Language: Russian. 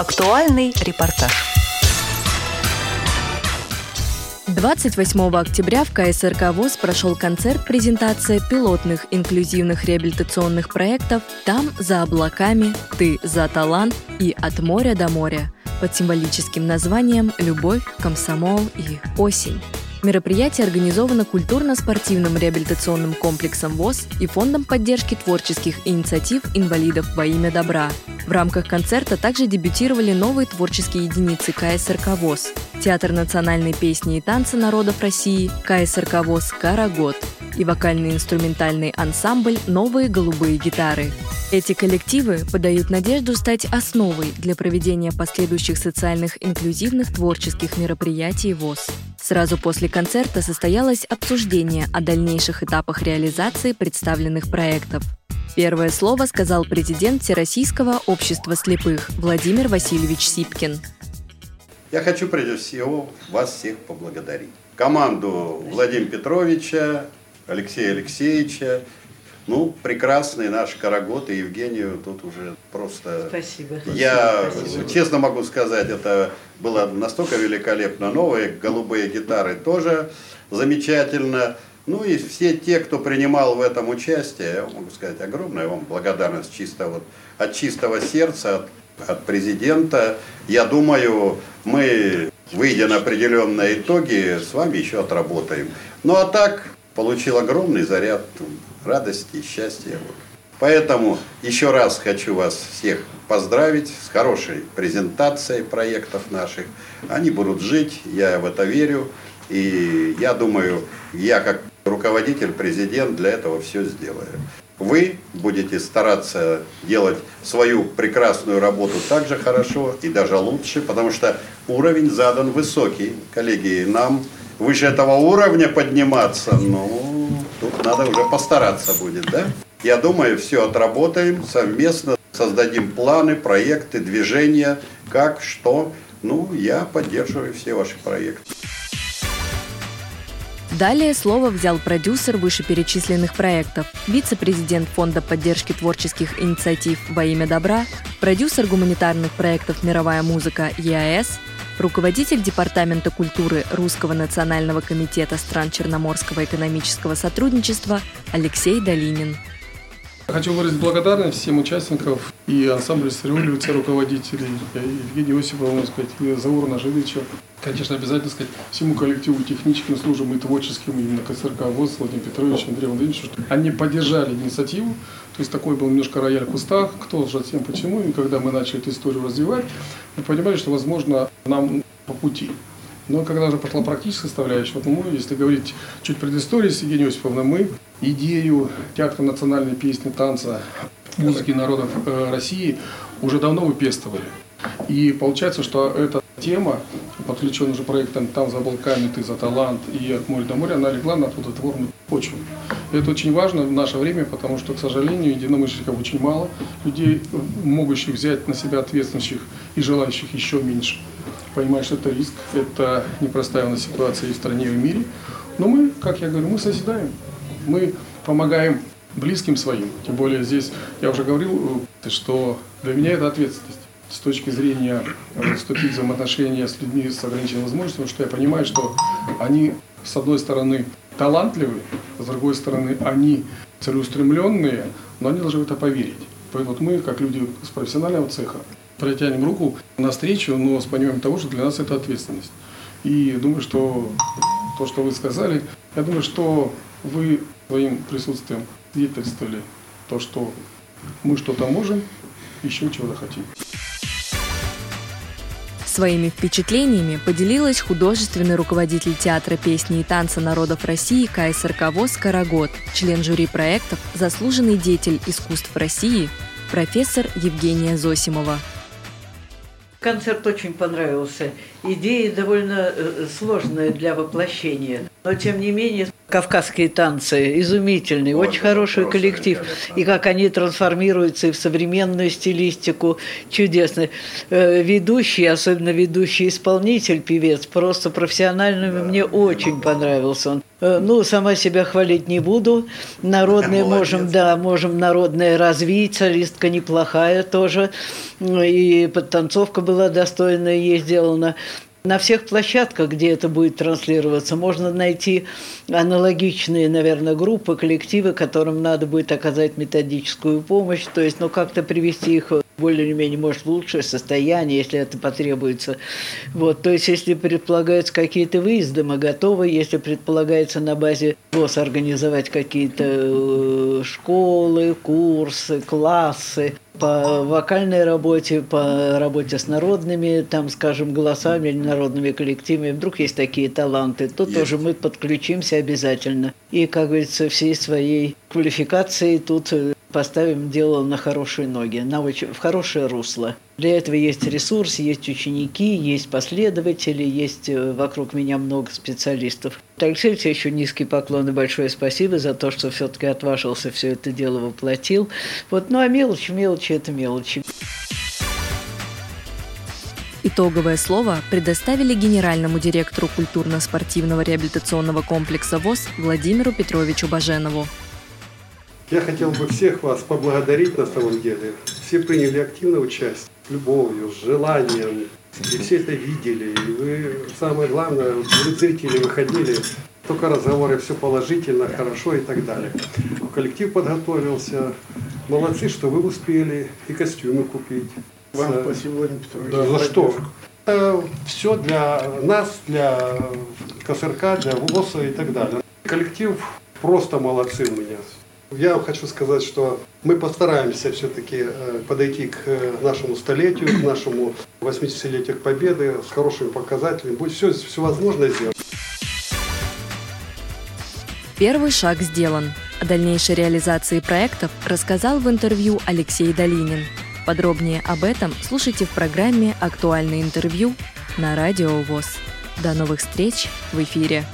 Актуальный репортаж. 28 октября в КСРК ВОЗ прошел концерт-презентация пилотных инклюзивных реабилитационных проектов «Там за облаками», «Ты за талант» и «От моря до моря» под символическим названием «Любовь, комсомол и осень». Мероприятие организовано культурно-спортивным реабилитационным комплексом ВОЗ и Фондом поддержки творческих инициатив инвалидов во имя добра. В рамках концерта также дебютировали новые творческие единицы КСРК ВОЗ, Театр национальной песни и танца народов России, КСРК ВОЗ «Карагод» и вокальный инструментальный ансамбль «Новые голубые гитары». Эти коллективы подают надежду стать основой для проведения последующих социальных инклюзивных творческих мероприятий ВОЗ. Сразу после концерта состоялось обсуждение о дальнейших этапах реализации представленных проектов. Первое слово сказал президент Всероссийского общества слепых Владимир Васильевич Сипкин. Я хочу прежде всего вас всех поблагодарить. Команду Владимира Петровича, Алексея Алексеевича, ну, прекрасный наш Карагод и Евгению тут уже просто... Спасибо. Я Спасибо. честно могу сказать, это было настолько великолепно. Новые голубые гитары тоже замечательно. Ну и все те, кто принимал в этом участие, я могу сказать огромная вам благодарность чисто вот от чистого сердца, от, от президента. Я думаю, мы, выйдя на определенные итоги, с вами еще отработаем. Ну а так, получил огромный заряд радости и счастья. Поэтому еще раз хочу вас всех поздравить с хорошей презентацией проектов наших. Они будут жить, я в это верю. И я думаю, я как руководитель, президент для этого все сделаю. Вы будете стараться делать свою прекрасную работу так же хорошо и даже лучше, потому что уровень задан высокий. Коллеги, нам выше этого уровня подниматься, ну, тут надо уже постараться будет, да? Я думаю, все отработаем совместно, создадим планы, проекты, движения, как, что. Ну, я поддерживаю все ваши проекты. Далее слово взял продюсер вышеперечисленных проектов, вице-президент Фонда поддержки творческих инициатив во имя добра, продюсер гуманитарных проектов «Мировая музыка» ЕАЭС, руководитель Департамента культуры Русского национального комитета стран Черноморского экономического сотрудничества Алексей Долинин. Хочу выразить благодарность всем участникам и ансамблю «Стереолюция», руководителей, Евгению Осипову, сказать, и Зауру Нажевичу. Конечно, обязательно сказать всему коллективу техническим службам и творческим, именно КСРК ВОЗ, Владимир Петрович, Андрей Владимирович, что они поддержали инициативу. То есть такой был немножко рояль в кустах, кто зачем, почему. И когда мы начали эту историю развивать, мы понимали, что, возможно, нам по пути. Но когда уже пошла практическая составляющая, вот мы, если говорить чуть предыстории с Евгением Осиповной, мы идею театра национальной песни, танца, музыки народов э, России уже давно выпестовали. И получается, что эта тема, подключенная уже проектом «Там за облаками, ты за талант» и «От моря до моря», она легла на плодотворную почву. И это очень важно в наше время, потому что, к сожалению, единомышленников очень мало, людей, могущих взять на себя ответственных и желающих еще меньше. Понимаешь, что это риск, это непростая у нас ситуация и в стране, и в мире. Но мы, как я говорю, мы созидаем, мы помогаем близким своим. Тем более здесь, я уже говорил, что для меня это ответственность с точки зрения вступить в взаимоотношения с людьми с ограниченными возможностями, что я понимаю, что они, с одной стороны, талантливые, с другой стороны, они целеустремленные, но они должны в это поверить. Поэтому вот мы, как люди с профессионального цеха, протянем руку навстречу, но с пониманием того, что для нас это ответственность. И думаю, что то, что вы сказали, я думаю, что вы своим присутствием свидетельствовали то, что мы что-то можем, еще чего-то хотим. Своими впечатлениями поделилась художественный руководитель театра песни и танца народов России КСРК ВОЗ «Карагод», член жюри проектов, заслуженный деятель искусств России, профессор Евгения Зосимова. Концерт очень понравился. Идея довольно сложная для воплощения. Но, тем не менее, Кавказские танцы изумительный, Вот, очень хороший хорошие коллектив. ребята, И как они трансформируются и в современную стилистику, чудесно. Э, Ведущий, особенно ведущий исполнитель, певец, просто профессиональный, мне очень понравился он. Э, Ну, сама себя хвалить не буду. Народные Молодец. можем, да, можем народное развить, солистка неплохая тоже. Ну, И подтанцовка была достойная, ей сделана. На всех площадках, где это будет транслироваться, можно найти аналогичные, наверное, группы, коллективы, которым надо будет оказать методическую помощь, то есть, ну, как-то привести их более-менее, может, лучшее состояние, если это потребуется. Вот, то есть, если предполагаются какие-то выезды, мы готовы. Если предполагается на базе ВОЗ организовать какие-то э, школы, курсы, классы, по вокальной работе, по работе с народными, там, скажем, голосами или народными коллективами. Вдруг есть такие таланты, то Есть. тоже мы подключимся обязательно. И, как говорится, всей своей квалификацией тут э, поставим дело на хорошие ноги, на очень, в хорошее русло. Для этого есть ресурс, есть ученики, есть последователи, есть э, вокруг меня много специалистов. Алексей еще низкий поклон и большое спасибо за то, что все-таки отважился все это дело воплотил. Вот, ну а мелочи, мелочи – это мелочи. Итоговое слово предоставили генеральному директору культурно-спортивного реабилитационного комплекса ВОЗ Владимиру Петровичу Баженову. Я хотел бы всех вас поблагодарить на самом деле. Все приняли активное участие, с любовью, с желанием. И все это видели. И вы, самое главное, вы зрители выходили, только разговоры, все положительно, хорошо и так далее. Коллектив подготовился. Молодцы, что вы успели и костюмы купить. Вам За- спасибо, Владимир Петрович. Да, за что? Все для нас, для КСРК, для ВОСа и так далее. Коллектив просто молодцы у меня. Я хочу сказать, что мы постараемся все-таки подойти к э, нашему столетию, к нашему 80-летию Победы с хорошими показателями. Будет все, все возможно сделать. Первый шаг сделан. О дальнейшей реализации проектов рассказал в интервью Алексей Долинин. Подробнее об этом слушайте в программе «Актуальное интервью» на Радио ВОЗ. До новых встреч в эфире!